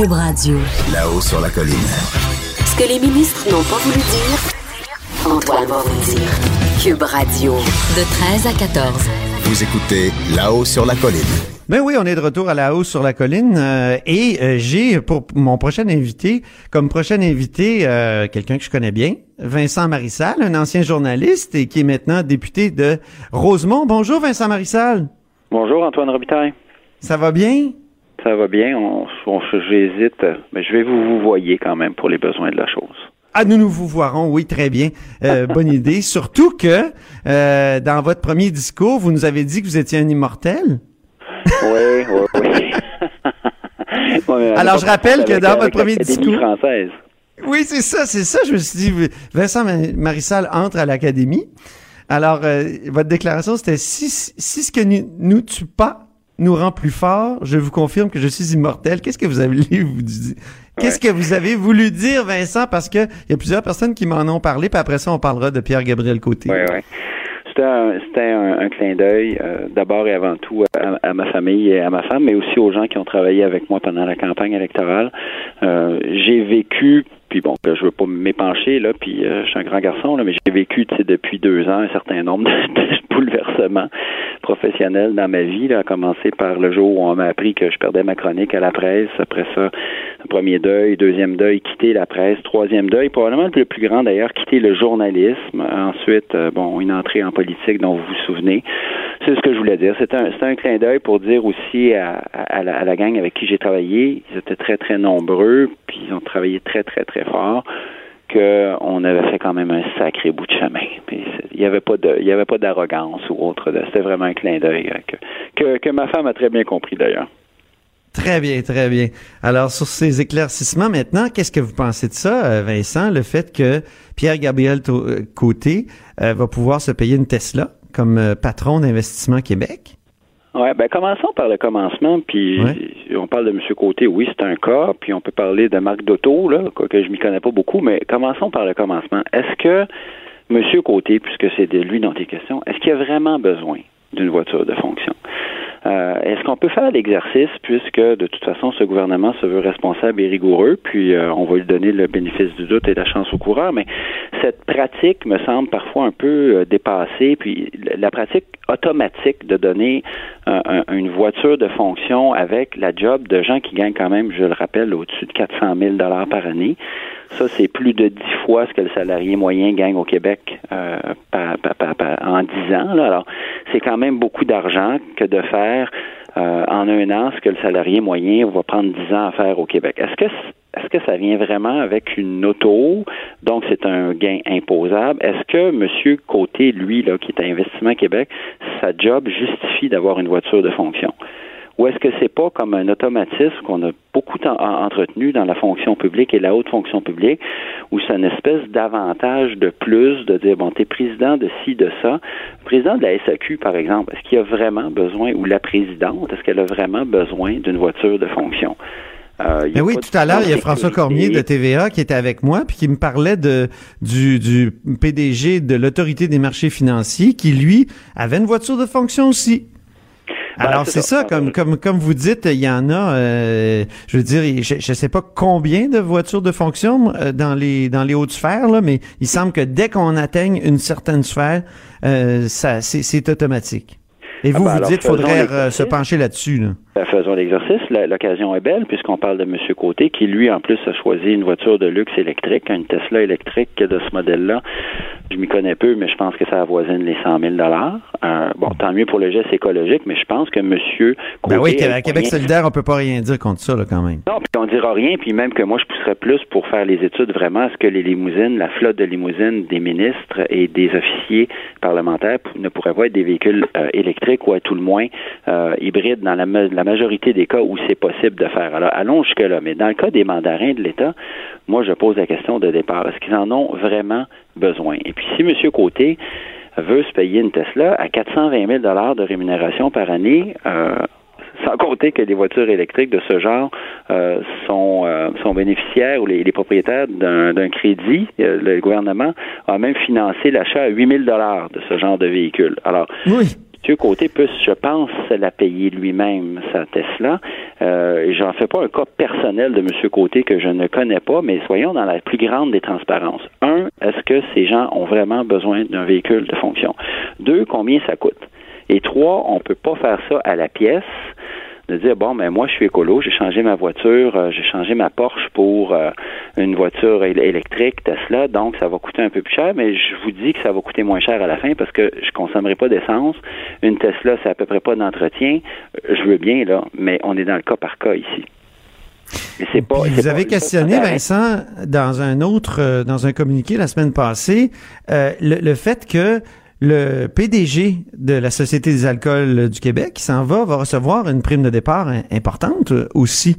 Cube Radio. Là-haut sur la colline. Ce que les ministres n'ont pas voulu dire, Antoine va vous dire. Cube Radio. De 13 à 14. Vous écoutez Là-haut sur la colline. Ben oui, on est de retour à la hausse sur la colline euh, et euh, j'ai pour mon prochain invité, comme prochain invité, euh, quelqu'un que je connais bien, Vincent Marissal, un ancien journaliste et qui est maintenant député de Rosemont. Bonjour Vincent Marissal. Bonjour Antoine Robitaille. Ça va bien? Ça va bien. On, on j'hésite, mais je vais vous vous voyez quand même pour les besoins de la chose. Ah, nous nous vous voirons, oui, très bien. Euh, bonne idée. Surtout que euh, dans votre premier discours, vous nous avez dit que vous étiez un immortel. Oui, oui, oui. Ouais, Alors, je rappelle que dans votre premier discours. française. Oui, c'est ça, c'est ça. Je me suis dit, Vincent Marissal entre à l'Académie. Alors, euh, votre déclaration, c'était si, si ce que nous, nous tue pas nous rend plus forts, je vous confirme que je suis immortel. Qu'est-ce que vous avez vous dire? Qu'est-ce que vous avez voulu dire, Vincent? Parce que il y a plusieurs personnes qui m'en ont parlé, puis après ça, on parlera de Pierre-Gabriel Côté. Oui, oui. C'était un, un, clin d'œil, euh, d'abord et avant tout à, ma famille et à ma femme, mais aussi aux gens qui ont travaillé avec moi pendant la campagne électorale. Euh, j'ai vécu puis bon, je veux pas m'épancher là, puis euh, je suis un grand garçon là, mais j'ai vécu depuis deux ans un certain nombre de, bouleversements professionnels dans ma vie. Là, à commencer par le jour où on m'a appris que je perdais ma chronique à la presse. Après ça, premier deuil, deuxième deuil, quitter la presse, troisième deuil, probablement le plus grand d'ailleurs, quitter le journalisme. Ensuite, euh, bon, une entrée en politique dont vous vous souvenez. C'est ce que je voulais dire. C'est un, clin d'œil pour dire aussi à, à, la, à la gang avec qui j'ai travaillé. Ils étaient très très nombreux, puis ils ont travaillé très très très fort qu'on avait fait quand même un sacré bout de chemin. il n'y avait pas y avait pas d'arrogance ou autre. C'était vraiment un clin d'œil que, que, que ma femme a très bien compris d'ailleurs. Très bien, très bien. Alors, sur ces éclaircissements, maintenant, qu'est-ce que vous pensez de ça, euh, Vincent, le fait que Pierre-Gabriel euh, Côté euh, va pouvoir se payer une Tesla comme patron d'Investissement Québec? Oui, ben commençons par le commencement, puis on parle de M. Côté, oui, c'est un cas, puis on peut parler de marque d'auto, là, que je m'y connais pas beaucoup, mais commençons par le commencement. Est-ce que M. Côté, puisque c'est de lui dont il est question, est-ce qu'il a vraiment besoin d'une voiture de fonction? Euh, est-ce qu'on peut faire l'exercice puisque de toute façon ce gouvernement se veut responsable et rigoureux, puis euh, on va lui donner le bénéfice du doute et la chance au coureur, mais cette pratique me semble parfois un peu euh, dépassée, puis la pratique automatique de donner une voiture de fonction avec la job de gens qui gagnent quand même, je le rappelle, au-dessus de 400 000 dollars par année. Ça, c'est plus de dix fois ce que le salarié moyen gagne au Québec euh, en dix ans. Alors, c'est quand même beaucoup d'argent que de faire euh, en un an ce que le salarié moyen va prendre dix ans à faire au Québec. Est-ce que est-ce que ça vient vraiment avec une auto, donc c'est un gain imposable? Est-ce que M. Côté, lui, là, qui est à Investissement Québec, sa job justifie d'avoir une voiture de fonction? Ou est-ce que c'est pas comme un automatisme qu'on a beaucoup entretenu dans la fonction publique et la haute fonction publique, où c'est une espèce d'avantage de plus de dire, bon, t'es président de ci, de ça. président de la SAQ, par exemple, est-ce qu'il a vraiment besoin, ou la présidente, est-ce qu'elle a vraiment besoin d'une voiture de fonction? Euh, oui, tout à l'heure, il y a François Cormier de TVA qui était avec moi puis qui me parlait de du, du PDG de l'autorité des marchés financiers qui lui avait une voiture de fonction aussi. Ben, Alors c'est ça, comme comme comme vous dites, il y en a. Euh, je veux dire, je, ne sais pas combien de voitures de fonction euh, dans les dans les hautes sphères là, mais il semble que dès qu'on atteigne une certaine sphère, euh, ça c'est automatique. Et vous, ah ben vous dites qu'il faudrait se pencher là-dessus. Là. Ben, faisons l'exercice. L'occasion est belle puisqu'on parle de M. Côté qui, lui, en plus, a choisi une voiture de luxe électrique, une Tesla électrique de ce modèle-là. Je m'y connais peu, mais je pense que ça avoisine les 100 000 euh, Bon, tant mieux pour le geste écologique, mais je pense que M. Côté... Ben oui, à Québec solidaire, on peut pas rien dire contre ça, là, quand même. Non, puis on dira rien, puis même que moi, je pousserais plus pour faire les études vraiment à ce que les limousines, la flotte de limousines des ministres et des officiers parlementaires ne pourraient pas être des véhicules euh, électriques ou à tout le moins euh, hybrides dans la, la majorité des cas où c'est possible de faire. Alors, allons jusque-là. Mais dans le cas des mandarins de l'État, moi, je pose la question de départ. Est-ce qu'ils en ont vraiment besoin? Et puis, si M. Côté veut se payer une Tesla à 420 000 de rémunération par année, euh, sans compter que les voitures électriques de ce genre euh, sont, euh, sont bénéficiaires ou les, propriétaires d'un crédit. le gouvernement a même financé l'achat à 8 000 de ce genre de véhicule. Alors, oui. M. Côté peut, je pense, la payer lui-même, sa Tesla. Euh, j'en fais pas un cas personnel de M. Côté que je ne connais pas, mais soyons dans la plus grande des transparences. Un, est-ce que ces gens ont vraiment besoin d'un véhicule de fonction? Deux, combien ça coûte? Et trois, on peut pas faire ça à la pièce de dire bon ben moi je suis écolo, j'ai changé ma voiture, euh, j'ai changé ma Porsche pour euh, une voiture électrique Tesla, donc ça va coûter un peu plus cher, mais je vous dis que ça va coûter moins cher à la fin parce que je consommerai pas d'essence. Une Tesla, c'est à peu près pas d'entretien. Euh, je veux bien là, mais on est dans le cas par cas ici. Pas, vous avez questionné, Vincent, dans un autre, dans un communiqué la semaine passée, le, fait que le PDG de la Société des alcools du Québec qui s'en va va recevoir une prime de départ importante aussi.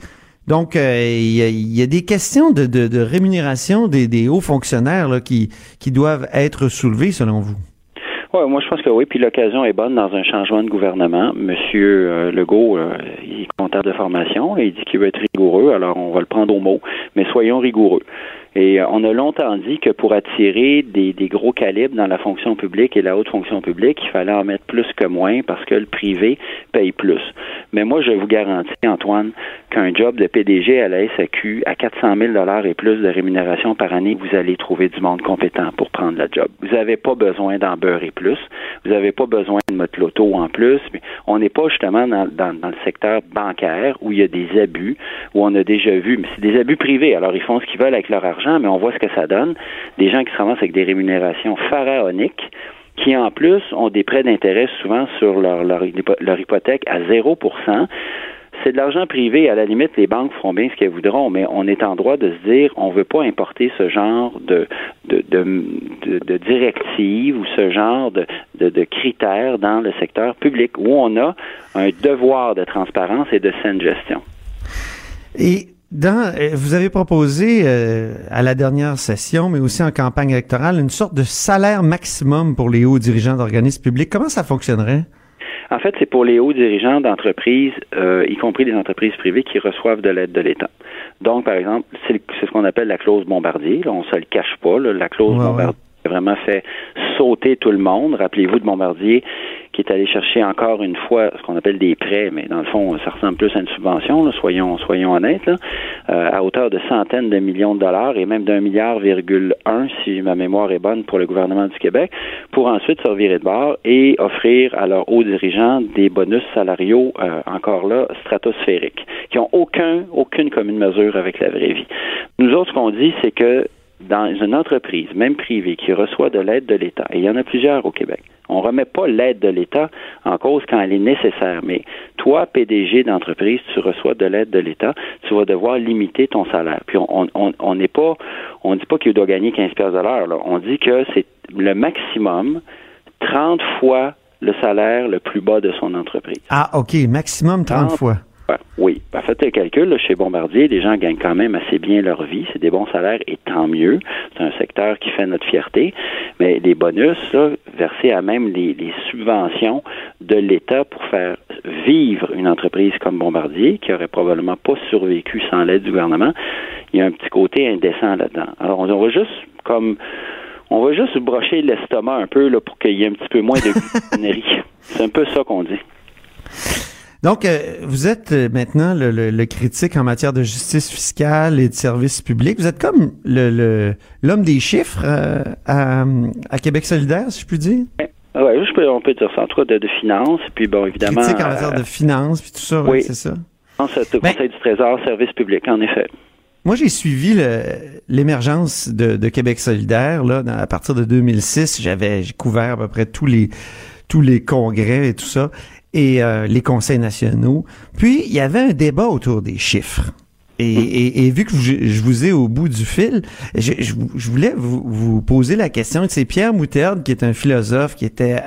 Donc, euh, il y, a, des questions de, rémunération des, hauts fonctionnaires qui doivent être soulevées selon vous. Oui, moi je pense que oui. Puis l'occasion est bonne dans un changement de gouvernement. Monsieur euh, Legault, euh, il est comptable de formation et il dit qu'il veut être rigoureux. Alors on va le prendre au mot, mais soyons rigoureux. Et euh, on a longtemps dit que pour attirer des, gros calibres dans la fonction publique et la haute fonction publique, il fallait en mettre plus que moins parce que le privé paye plus. Mais moi, je vous garantis, Antoine, qu'un job de PDG à la SAQ à 400 000 dollars et plus de rémunération par année, vous allez trouver du monde compétent pour prendre la job. Vous n'avez pas besoin d'en beurrer plus. Vous n'avez pas besoin de mettre l'auto en plus. On n'est pas justement dans, le secteur bancaire où il y a des abus, où on a déjà vu, mais c'est des abus privés. Alors, ils font ce qu'ils veulent avec leur argent mais on voit ce que ça donne. Des gens qui se ramassent avec des rémunérations pharaoniques qui en plus ont des prêts d'intérêt souvent sur leur, hypothèque à 0 c'est de l'argent privé. À la limite, les banques feront bien ce qu'elles voudront, mais on est en droit de se dire on ne veut pas importer ce genre de, de, directives ou ce genre de, critères dans le secteur public où on a un devoir de transparence et de saine gestion. Et euh, vous avez proposé euh, à la dernière session, mais aussi en campagne électorale, une sorte de salaire maximum pour les hauts dirigeants d'organismes publics. Comment ça fonctionnerait? En fait, c'est pour les hauts dirigeants d'entreprises, euh, y compris des entreprises privées qui reçoivent de l'aide de l'État. Donc, par exemple, c'est ce qu'on appelle la clause bombardier. Là, on se le cache pas. la clause bombardier a vraiment fait sauter tout le monde. Rappelez-vous de Bombardier qui est allé chercher encore une fois ce qu'on appelle des prêts, mais dans le fond, ça ressemble plus à une subvention, soyons, soyons honnêtes, là, euh, à hauteur de centaines de millions de dollars et même d'un milliard virgule un, si ma mémoire est bonne, pour le gouvernement du Québec, pour ensuite se revirer de bord et offrir à leurs hauts dirigeants des bonus salariaux, euh, encore là, stratosphériques, qui ont aucun, aucune commune mesure avec la vraie vie. Nous autres, ce qu'on dit, c'est que dans une entreprise, même privée, qui reçoit de l'aide de l'État, et il y en a plusieurs au Québec, on ne remet pas l'aide de l'État en cause quand elle est nécessaire. Mais toi, PDG d'entreprise, tu reçois de l'aide de l'État, tu vas devoir limiter ton salaire. Puis on n'est pas, on dit pas qu'il doit gagner 15 pièces de l'heure. On dit que c'est le maximum 30 fois le salaire le plus bas de son entreprise. Ah, OK, maximum 30 fois. Oui. Ben, faites le calcul. chez Bombardier, les gens gagnent quand même assez bien leur vie. C'est des bons salaires et tant mieux. C'est un secteur qui fait notre fierté. Mais les bonus, versés à même les, subventions de l'État pour faire vivre une entreprise comme Bombardier, qui aurait probablement pas survécu sans l'aide du gouvernement, il y a un petit côté indécent là-dedans. Alors, on, va juste comme on va juste brocher l'estomac un peu là, pour qu'il y ait un petit peu moins de C'est un peu ça qu'on dit. Donc, euh, vous êtes euh, maintenant le, critique en matière de justice fiscale et de services publics. Vous êtes comme le l'homme des chiffres euh, à, Québec solidaire, si je puis dire? Oui, on peut dire ça, en tout cas de, finances, puis bon, évidemment... Critique en matière de finances, puis tout ça, oui, c'est ça. Le ben Conseil du Trésor, services publics, en effet. Moi, j'ai suivi l'émergence de, Québec solidaire là, à partir de 2006. J'avais couvert à peu près tous les tous les congrès et tout ça et euh, les conseils nationaux. Puis, il y avait un débat autour des chiffres. Et, et, vu que je, vous ai au bout du fil, je, je, voulais vous, vous, poser la question. C'est Pierre Moutarde, qui est un philosophe, qui était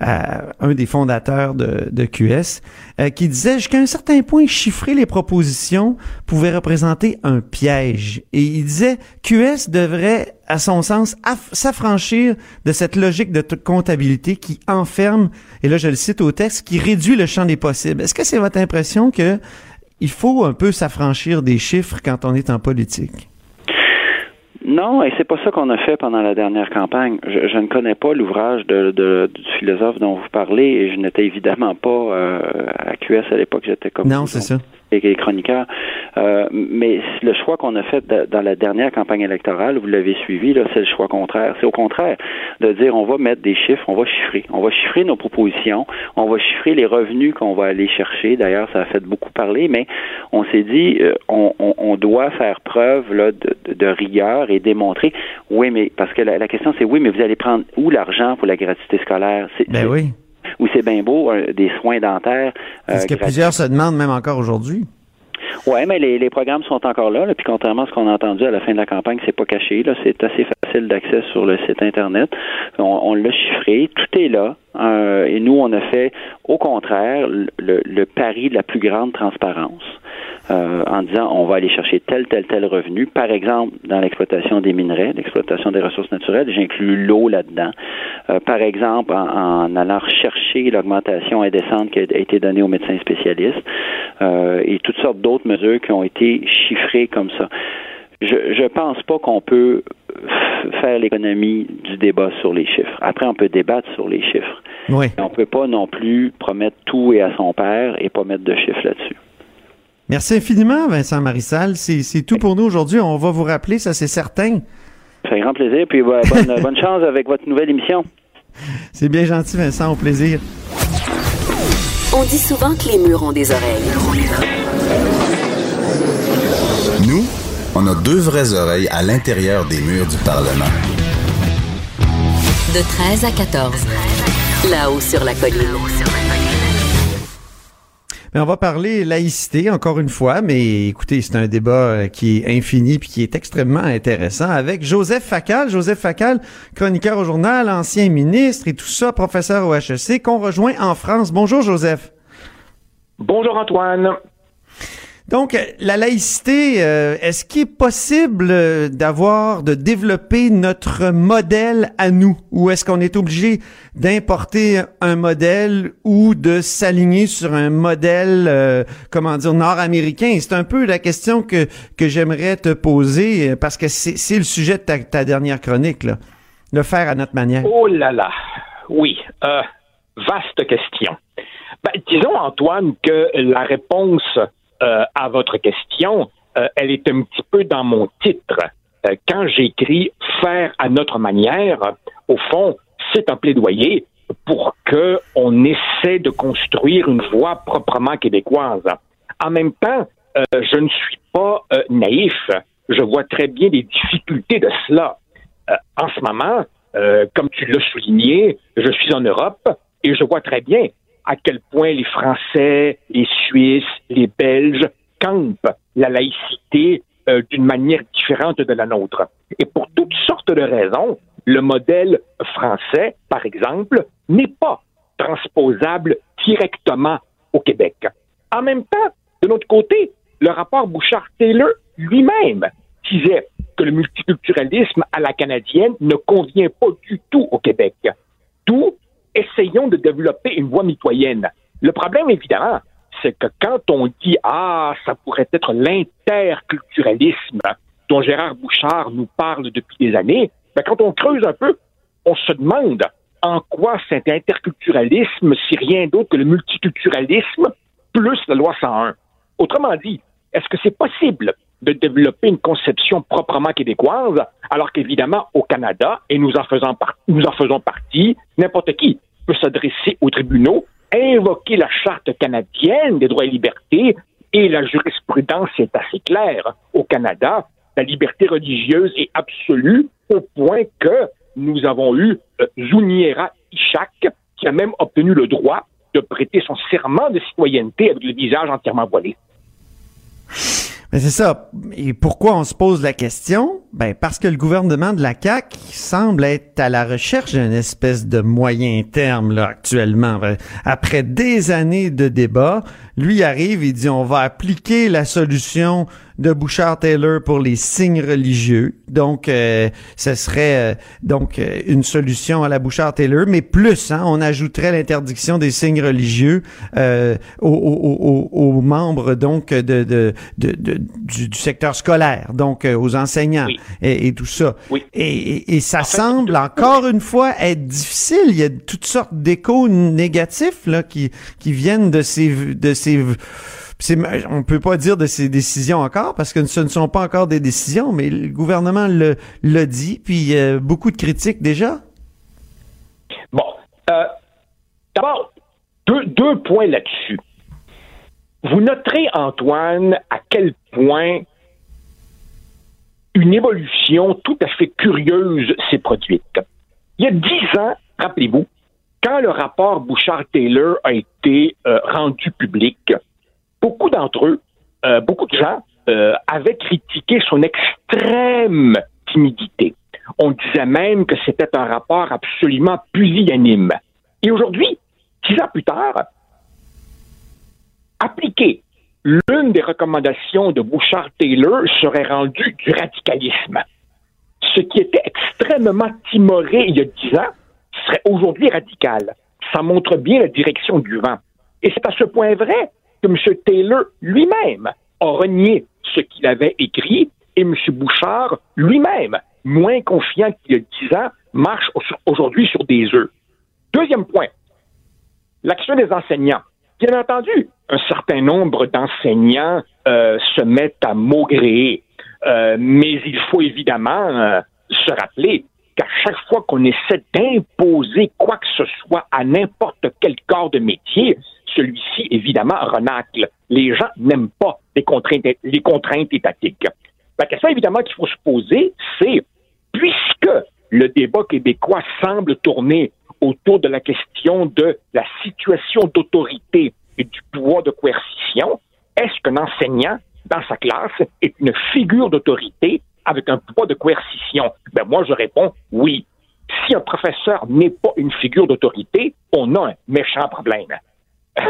un des fondateurs de, de QS, euh, qui disait jusqu'à un certain point, chiffrer les propositions pouvait représenter un piège. Et il disait QS devrait, à son sens, s'affranchir de cette logique de comptabilité qui enferme, et là je le cite au texte, qui réduit le champ des possibles. Est-ce que c'est votre impression que il faut un peu s'affranchir des chiffres quand on est en politique. Non, et c'est pas ça qu'on a fait pendant la dernière campagne. Je, ne connais pas l'ouvrage de, du philosophe dont vous parlez et je n'étais évidemment pas euh, à QS à l'époque. J'étais comme non, c'est ça et les chroniqueurs. Euh, mais le choix qu'on a fait dans la dernière campagne électorale, vous l'avez suivi, là, c'est le choix contraire. C'est au contraire de dire on va mettre des chiffres, on va chiffrer. On va chiffrer nos propositions, on va chiffrer les revenus qu'on va aller chercher. D'ailleurs, ça a fait beaucoup parler, mais on s'est dit euh, on, on, on, doit faire preuve là, de, de, rigueur et démontrer oui, mais parce que la, question c'est oui, mais vous allez prendre où l'argent pour la gratuité scolaire? Ben oui où c'est bien beau, euh, des soins dentaires. Est-ce que plusieurs se demandent même encore aujourd'hui? Oui, mais les, programmes sont encore là, puis contrairement à ce qu'on a entendu à la fin de la campagne, c'est pas caché. Là, c'est assez facile d'accès sur le site internet. On, l'a chiffré, tout est là. Euh, et nous, on a fait, au contraire, le, pari de la plus grande transparence. Euh, en disant on va aller chercher tel, tel, tel revenu. Par exemple, dans l'exploitation des minerais, l'exploitation des ressources naturelles, j'inclus l'eau là-dedans. Euh, par exemple, en, allant rechercher l'augmentation indécente qui a été donnée aux médecins spécialistes et toutes sortes d'autres mesures qui ont été chiffrées comme ça. Je ne pense pas qu'on peut faire l'économie du débat sur les chiffres. Après, on peut débattre sur les chiffres. Oui. on peut pas non plus promettre tout et à son père et pas mettre de chiffres là-dessus. Merci infiniment, Vincent Marissal. C'est tout pour nous aujourd'hui. On va vous rappeler, ça c'est certain. Ça fait grand plaisir. Puis bonne, bonne chance avec votre nouvelle émission. C'est bien gentil, Vincent. Au plaisir. On dit souvent que les murs ont des oreilles. Nous, on a deux vraies oreilles à l'intérieur des murs du Parlement. De 13 à 14. Là-haut sur la colline. Mais on va parler laïcité encore une fois, mais écoutez, c'est un débat qui est infini puis qui est extrêmement intéressant avec Joseph Facal. Joseph Facal, chroniqueur au journal, ancien ministre et tout ça, professeur au HEC, qu'on rejoint en France. Bonjour Joseph. Bonjour Antoine. Donc, la laïcité, euh, est-ce qu'il est possible euh, d'avoir, de développer notre modèle à nous? Ou est-ce qu'on est obligé d'importer un modèle ou de s'aligner sur un modèle, euh, comment dire, nord-américain? C'est un peu la question que, que j'aimerais te poser, parce que c'est le sujet de ta, dernière chronique, là. Le faire à notre manière. Oh là là, oui. vaste question. Ben, disons, Antoine, que la réponse euh, à votre question, euh, elle est un petit peu dans mon titre. Euh, quand j'écris faire à notre manière, au fond, c'est un plaidoyer pour que on essaie de construire une voie proprement québécoise. En même temps, je ne suis pas naïf. Je vois très bien les difficultés de cela. en ce moment, comme tu l'as souligné, je suis en Europe et je vois très bien à quel point les Français, les Suisses, les Belges campent la laïcité euh, d'une manière différente de la nôtre. Et pour toutes sortes de raisons, le modèle français, par exemple, n'est pas transposable directement au Québec. En même temps, de notre côté, le rapport Bouchard-Taylor lui-même disait que le multiculturalisme à la canadienne ne convient pas du tout au Québec. D'où essayons de développer une voie mitoyenne. Le problème, évidemment, c'est que quand on dit Ah, ça pourrait être l'interculturalisme dont Gérard Bouchard nous parle depuis des années, ben, quand on creuse un peu, on se demande en quoi cet interculturalisme, si rien d'autre que le multiculturalisme plus la loi 101. Autrement dit, est-ce que c'est possible de développer une conception proprement québécoise, alors qu'évidemment, au Canada, et nous en faisons, partie, n'importe qui peut s'adresser aux tribunaux, invoquer la Charte canadienne des droits et libertés, et la jurisprudence est assez claire. Au Canada, la liberté religieuse est absolue au point que nous avons eu euh, Zuniera Ishak, qui a même obtenu le droit de prêter son serment de citoyenneté avec le visage entièrement voilé. Mais c'est ça. Et pourquoi on se pose la question? Ben, parce que le gouvernement de la CAQ semble être à la recherche d'une espèce de moyen terme, là, actuellement. Après des années de débats, lui arrive, il dit, on va appliquer la solution de Bouchard-Taylor pour les signes religieux. Donc, euh, ce serait euh, donc euh, une solution à la Bouchard-Taylor, mais plus, hein, on ajouterait l'interdiction des signes religieux euh, aux, aux, aux, membres donc de, de, de, du, du, secteur scolaire, donc aux enseignants. et, tout ça. Et, ça semble encore une fois être difficile. Il y a toutes sortes d'échos négatifs là qui qui viennent de ces de ces on peut pas dire de ces décisions encore parce que ce ne sont pas encore des décisions, mais le gouvernement le dit, puis euh, beaucoup de critiques déjà. Bon, euh, d'abord, deux, deux points là-dessus. Vous noterez, Antoine, à quel point une évolution tout à fait curieuse s'est produite. Il y a dix ans, rappelez-vous, quand le rapport Bouchard-Taylor a été euh, rendu public, beaucoup d'entre eux, euh, beaucoup de gens, euh, avaient critiqué son extrême timidité. On disait même que c'était un rapport absolument pusillanime. Et aujourd'hui, dix ans plus tard, appliquer l'une des recommandations de Bouchard-Taylor serait rendu du radicalisme. Ce qui était extrêmement timoré il y a dix ans serait aujourd'hui radical. Ça montre bien la direction du vent. Et c'est à ce point vrai que M. Taylor lui-même a renié ce qu'il avait écrit et M. Bouchard lui-même, moins confiant qu'il y a dix ans, marche aujourd'hui sur des œufs. Deuxième point, l'action des enseignants. Bien entendu, un certain nombre d'enseignants euh, se mettent à maugréer, euh, mais il faut évidemment euh, se rappeler qu'à chaque fois qu'on essaie d'imposer quoi que ce soit à n'importe quel corps de métier, celui-ci, évidemment, renacle. Les gens n'aiment pas les contraintes, les contraintes étatiques. La question, évidemment, qu'il faut se poser, c'est, puisque le débat québécois semble tourner autour de la question de la situation d'autorité et du pouvoir de coercition, est-ce qu'un enseignant dans sa classe est une figure d'autorité avec un pouvoir de coercition? Ben moi, je réponds oui. Si un professeur n'est pas une figure d'autorité, on a un méchant problème.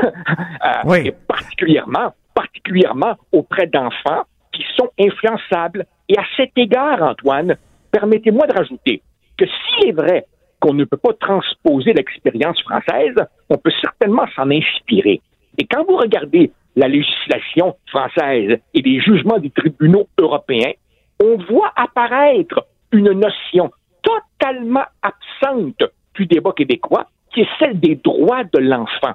Euh, et particulièrement, particulièrement auprès d'enfants qui sont influençables. Et à cet égard, Antoine, permettez-moi de rajouter que s'il est vrai qu'on ne peut pas transposer l'expérience française, on peut certainement s'en inspirer. Et quand vous regardez la législation française et les jugements des tribunaux européens, on voit apparaître une notion totalement absente du débat québécois, qui est celle des droits de l'enfant.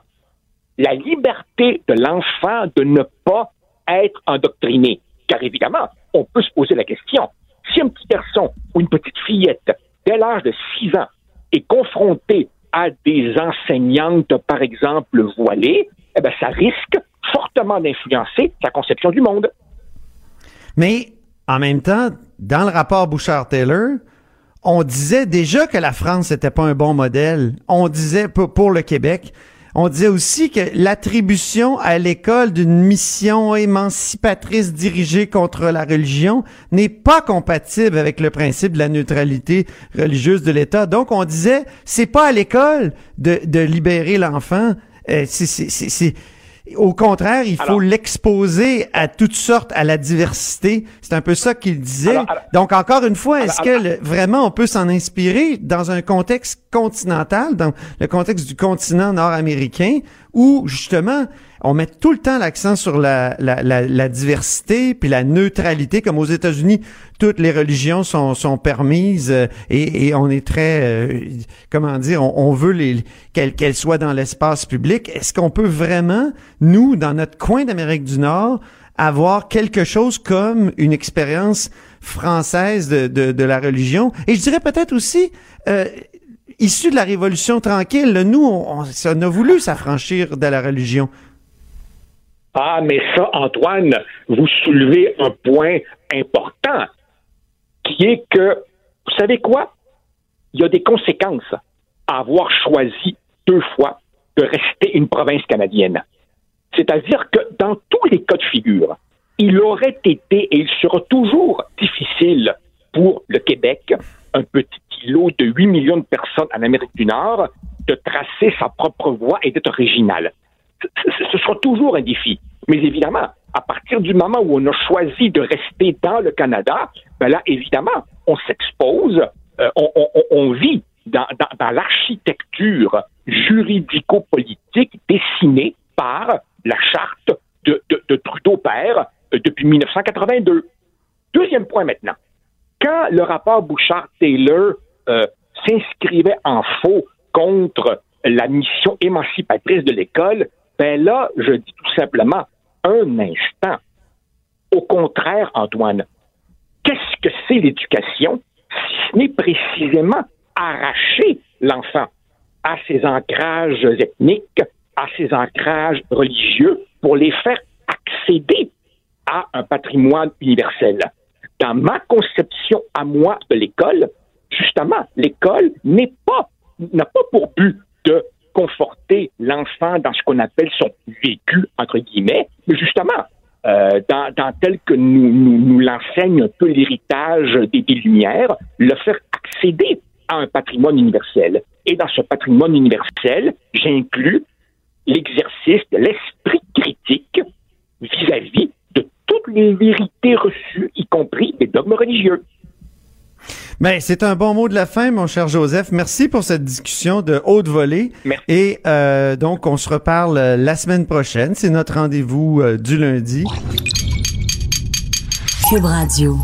La liberté de l'enfant de ne pas être endoctriné. Car évidemment, on peut se poser la question, si un petit garçon ou une petite fillette, dès l'âge de 6 ans, est confronté à des enseignantes, par exemple, voilées, eh bien, ça risque fortement d'influencer sa conception du monde. Mais en même temps, dans le rapport Bouchard-Taylor, on disait déjà que la France n'était pas un bon modèle. On disait pour le Québec, on disait aussi que l'attribution à l'école d'une mission émancipatrice dirigée contre la religion n'est pas compatible avec le principe de la neutralité religieuse de l'État. Donc, on disait, c'est pas à l'école de, libérer l'enfant. Euh, au contraire, il faut l'exposer à toutes sortes, à la diversité. C'est un peu ça qu'il disait. Donc, encore une fois, est-ce que vraiment on peut s'en inspirer dans un contexte continental, dans le contexte du continent nord-américain, où justement on met tout le temps l'accent sur la, la, la, diversité puis la neutralité, comme aux États-Unis, toutes les religions sont, sont permises euh, et, et, on est très, euh, comment dire, on, veut les qu'elles soient dans l'espace public. Est-ce qu'on peut vraiment, nous, dans notre coin d'Amérique du Nord, avoir quelque chose comme une expérience française de, de, de la religion? Et je dirais peut-être aussi, euh, issu de la Révolution tranquille, nous, on, on a voulu s'affranchir de la religion. Ah, mais ça, Antoine, vous soulevez un point important, qui est que, vous savez quoi? Il y a des conséquences à avoir choisi deux fois de rester une province canadienne. C'est-à-dire que dans tous les cas de figure, il aurait été et il sera toujours difficile pour le Québec, un petit îlot de 8 millions de personnes en Amérique du Nord, de tracer sa propre voie et d'être original ce sera toujours un défi. Mais évidemment, à partir du moment où on a choisi de rester dans le Canada, ben là, évidemment, on s'expose, euh, on, vit dans, l'architecture juridico-politique dessinée par la charte de, Trudeau-Père euh, depuis 1982. Deuxième point maintenant. quand le rapport Bouchard-Taylor euh, s'inscrivait en faux contre la mission émancipatrice de l'école, ben là, je dis tout simplement, un instant. Au contraire, Antoine, qu'est-ce que c'est l'éducation si ce n'est précisément arracher l'enfant à ses ancrages ethniques, à ses ancrages religieux, pour les faire accéder à un patrimoine universel? Dans ma conception à moi de l'école, justement, l'école n'a pas pour but de conforter l'enfant dans ce qu'on appelle son vécu, entre guillemets, mais justement, euh, dans, tel que nous, nous, l'enseigne un peu l'héritage des, des, Lumières, le faire accéder à un patrimoine universel. Et dans ce patrimoine universel, j'inclus l'exercice de l'esprit critique vis-à-vis de toutes les vérités reçues, y compris les dogmes religieux. Mais ben, c'est un bon mot de la fin, mon cher Joseph. Merci pour cette discussion de haute volée. Merci. Et euh, donc, on se reparle euh, la semaine prochaine. C'est notre rendez-vous euh, du lundi. Cube Radio.